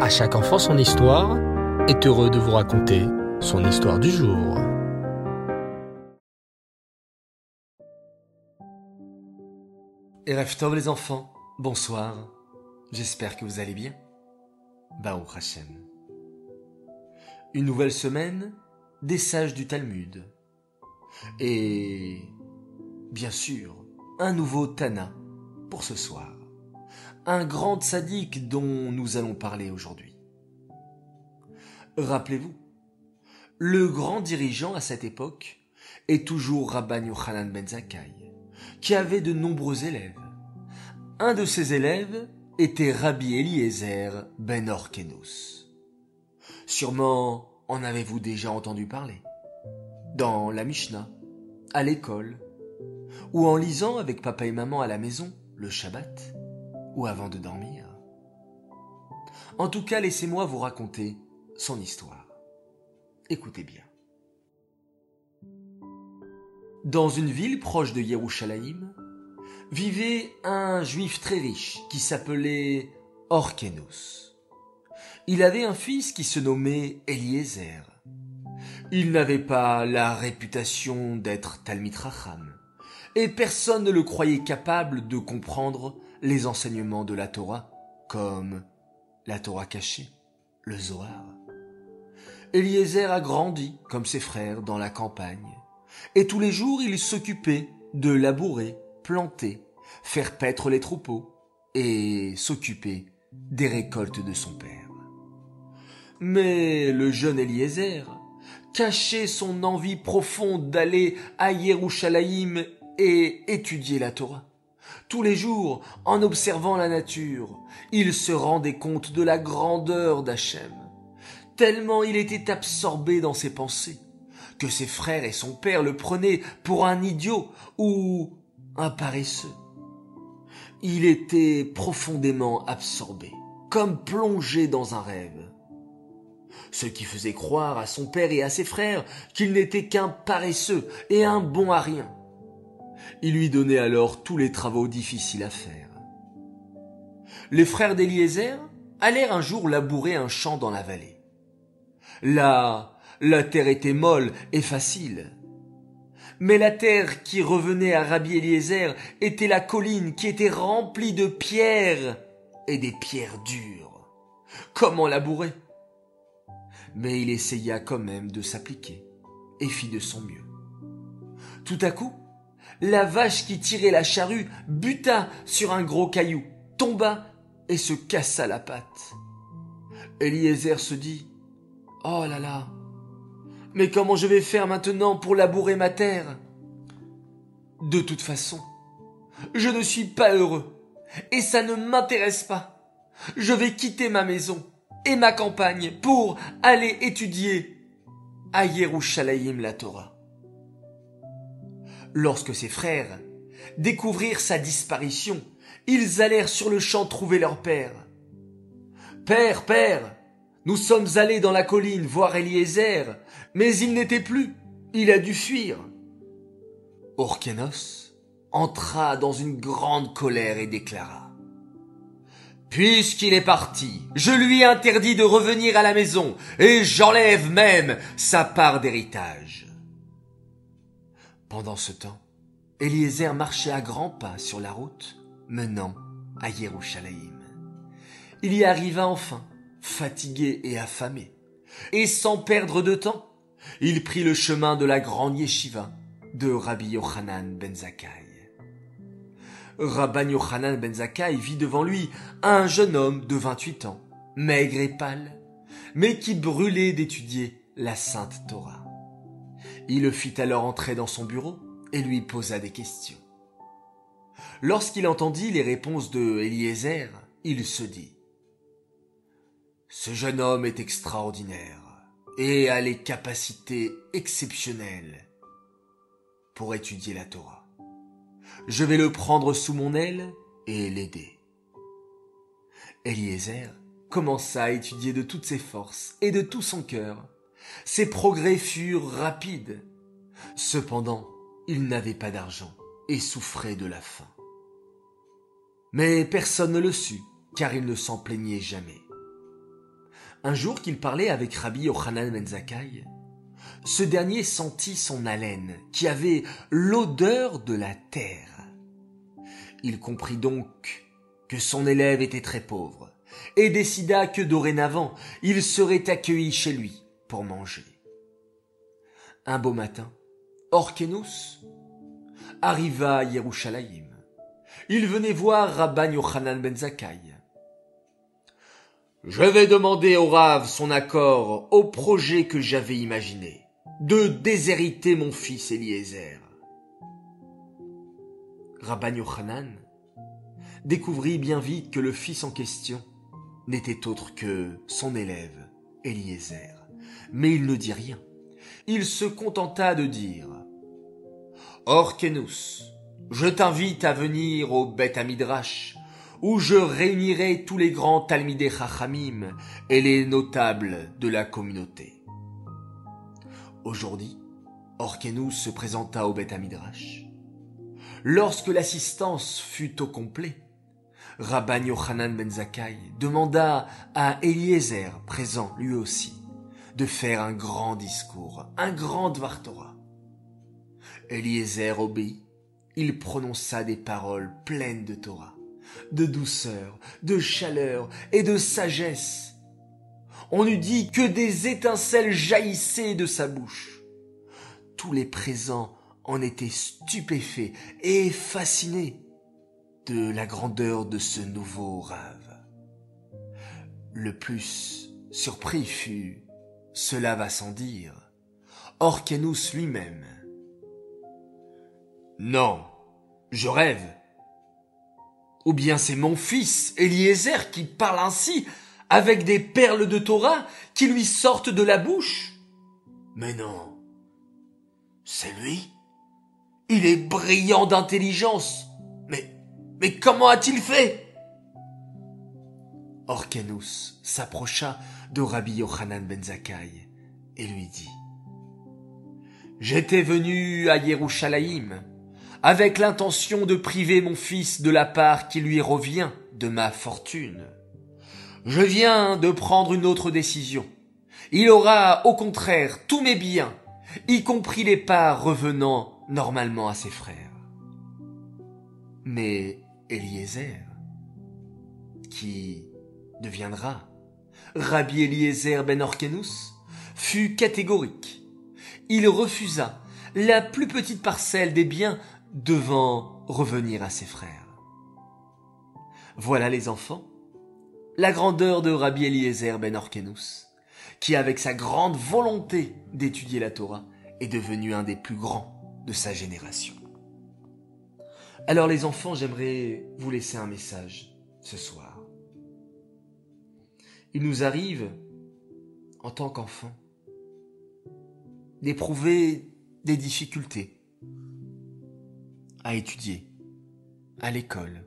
À chaque enfant son histoire est heureux de vous raconter son histoire du jour. Et les enfants, bonsoir. J'espère que vous allez bien. Baruch Hashem. Une nouvelle semaine des sages du Talmud. Et bien sûr, un nouveau Tana pour ce soir. Un grand sadique dont nous allons parler aujourd'hui. Rappelez-vous, le grand dirigeant à cette époque est toujours Rabban Yochanan ben Zakkai, qui avait de nombreux élèves. Un de ses élèves était Rabbi Eliezer ben Orkenus. Sûrement en avez-vous déjà entendu parler Dans la Mishnah, à l'école, ou en lisant avec papa et maman à la maison le Shabbat, ou avant de dormir. En tout cas, laissez-moi vous raconter son histoire. Écoutez bien. Dans une ville proche de Yerushalayim, vivait un juif très riche qui s'appelait Orkenos. Il avait un fils qui se nommait Eliezer. Il n'avait pas la réputation d'être Talmid Racham, et personne ne le croyait capable de comprendre les enseignements de la Torah, comme la Torah cachée, le Zohar. Eliezer a grandi, comme ses frères, dans la campagne, et tous les jours il s'occupait de labourer, planter, faire paître les troupeaux, et s'occuper des récoltes de son père. Mais le jeune Eliezer cachait son envie profonde d'aller à Yerushalayim et étudier la Torah. Tous les jours, en observant la nature, il se rendait compte de la grandeur d'Hachem, tellement il était absorbé dans ses pensées, que ses frères et son père le prenaient pour un idiot ou un paresseux. Il était profondément absorbé, comme plongé dans un rêve. Ce qui faisait croire à son père et à ses frères qu'il n'était qu'un paresseux et un bon à rien. Il lui donnait alors tous les travaux difficiles à faire. Les frères d'Eliezer allèrent un jour labourer un champ dans la vallée. Là, la terre était molle et facile. Mais la terre qui revenait à Rabbi Eliezer était la colline qui était remplie de pierres et des pierres dures. Comment labourer? Mais il essaya quand même de s'appliquer et fit de son mieux. Tout à coup, la vache qui tirait la charrue buta sur un gros caillou, tomba et se cassa la patte. Eliezer se dit Oh là là Mais comment je vais faire maintenant pour labourer ma terre? De toute façon, je ne suis pas heureux et ça ne m'intéresse pas. Je vais quitter ma maison et ma campagne pour aller étudier à Yerushalayim la Torah lorsque ses frères découvrirent sa disparition, ils allèrent sur le champ trouver leur père. Père, père, nous sommes allés dans la colline voir Eliezer, mais il n'était plus, il a dû fuir. Orkenos entra dans une grande colère et déclara Puisqu'il est parti, je lui interdis de revenir à la maison, et j'enlève même sa part d'héritage. Pendant ce temps, Eliezer marchait à grands pas sur la route menant à Yerushalayim. Il y arriva enfin, fatigué et affamé, et sans perdre de temps, il prit le chemin de la grande yeshiva de Rabbi Yochanan ben Zakkai. Rabban Yochanan ben Zakkai vit devant lui un jeune homme de 28 ans, maigre et pâle, mais qui brûlait d'étudier la sainte Torah. Il le fit alors entrer dans son bureau et lui posa des questions. Lorsqu'il entendit les réponses de Eliezer, il se dit Ce jeune homme est extraordinaire et a les capacités exceptionnelles pour étudier la Torah. Je vais le prendre sous mon aile et l'aider. Eliezer commença à étudier de toutes ses forces et de tout son cœur ses progrès furent rapides. Cependant, il n'avait pas d'argent et souffrait de la faim. Mais personne ne le sut, car il ne s'en plaignait jamais. Un jour qu'il parlait avec Rabbi Yochanan Ben ce dernier sentit son haleine, qui avait l'odeur de la terre. Il comprit donc que son élève était très pauvre, et décida que dorénavant il serait accueilli chez lui manger. Un beau matin, Orkenus arriva à Yerushalayim. Il venait voir Rabban Yochanan ben Zakkai. Je vais demander au Rav son accord au projet que j'avais imaginé, de déshériter mon fils Eliezer. Rabban Yochanan découvrit bien vite que le fils en question n'était autre que son élève, Eliezer. Mais il ne dit rien. Il se contenta de dire Orkenus, je t'invite à venir au Beth Amidrash, où je réunirai tous les grands Talmidei Chachamim et les notables de la communauté. Aujourd'hui, Orkenus se présenta au Beth Amidrash. Lorsque l'assistance fut au complet, Rabban Yochanan ben demanda à Eliezer, présent lui aussi, de faire un grand discours, un grand Dvar. Eliezer obéit. Il prononça des paroles pleines de Torah, de douceur, de chaleur et de sagesse. On eût dit que des étincelles jaillissaient de sa bouche. Tous les présents en étaient stupéfaits et fascinés de la grandeur de ce nouveau rave. Le plus surpris fut, cela va sans dire, Orkenus lui-même. Non, je rêve. Ou bien c'est mon fils, Eliezer, qui parle ainsi, avec des perles de Torah qui lui sortent de la bouche. Mais non, c'est lui. Il est brillant d'intelligence. Mais mais comment a-t-il fait? Orkenus s'approcha de Rabbi Yochanan ben Zakkai et lui dit J'étais venu à Yerushalayim avec l'intention de priver mon fils de la part qui lui revient de ma fortune. Je viens de prendre une autre décision. Il aura au contraire tous mes biens, y compris les parts revenant normalement à ses frères. Mais Eliezer, qui deviendra Rabbi Eliezer ben Orkenus, fut catégorique. Il refusa la plus petite parcelle des biens devant revenir à ses frères. Voilà les enfants, la grandeur de Rabbi Eliezer ben Orkenus, qui avec sa grande volonté d'étudier la Torah est devenu un des plus grands de sa génération. Alors les enfants, j'aimerais vous laisser un message ce soir. Il nous arrive, en tant qu'enfants, d'éprouver des difficultés à étudier, à l'école.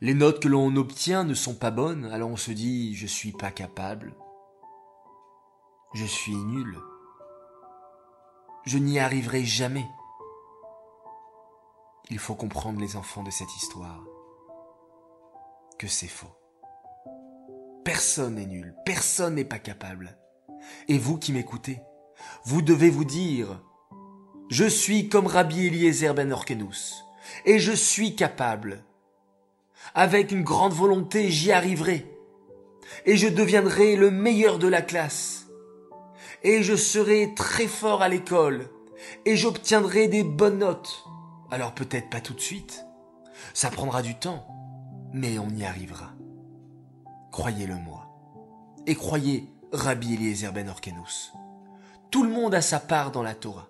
Les notes que l'on obtient ne sont pas bonnes, alors on se dit je suis pas capable, je suis nul, je n'y arriverai jamais. Il faut comprendre les enfants de cette histoire que c'est faux. Personne n'est nul, personne n'est pas capable. Et vous qui m'écoutez, vous devez vous dire, je suis comme Rabbi Eliezer ben Orkenus, et je suis capable. Avec une grande volonté, j'y arriverai, et je deviendrai le meilleur de la classe, et je serai très fort à l'école, et j'obtiendrai des bonnes notes, alors peut-être pas tout de suite. Ça prendra du temps, mais on y arrivera. Croyez-le moi. Et croyez Rabbi Eliezer ben. Tout le monde a sa part dans la Torah.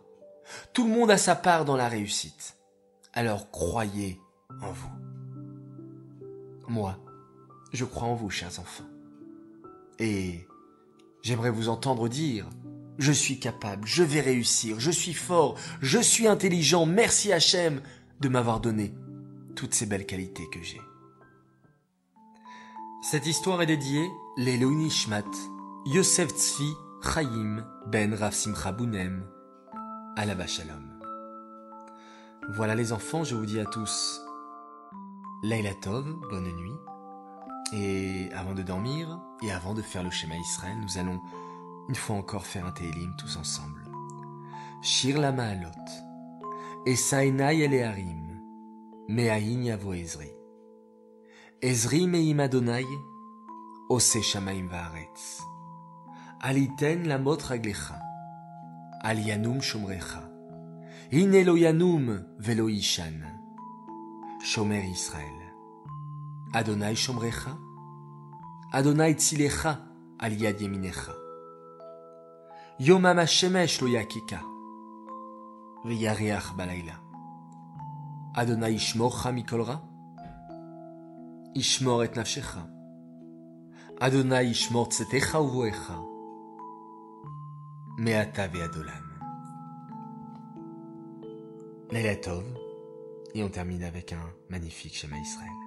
Tout le monde a sa part dans la réussite. Alors croyez en vous. Moi, je crois en vous, chers enfants. Et j'aimerais vous entendre dire je suis capable, je vais réussir, je suis fort, je suis intelligent, merci Hachem de m'avoir donné toutes ces belles qualités que j'ai. Cette histoire est dédiée Nishmat, Yosef Tzvi Chaim Ben Rav Simcha Bounem. Voilà les enfants, je vous dis à tous Laila Tov, bonne nuit, Et avant de dormir, et avant de faire le schéma Israël, nous allons une fois encore faire un Télim tous ensemble. Shir la ma'alot, Esainai eleharim, Me'ahin yavo. Ezri meim Adonai, Ose shamaim va'aretz. Aliten lamot raglecha, Alianum shomrecha, Ineloyanum velo ishan. Shomer Israël. Adonai shomrecha, Adonai tzilecha, Aliad yeminecha. Yomam shemesh lo yakika, Viyareach balayla. Adonai shmorcha mikolra, Ishmor et nafshecha. Adonai Ishmor tsetecha uvoecha. Meata veadolam. Leila Tov. Et on termine avec un magnifique schéma Israël.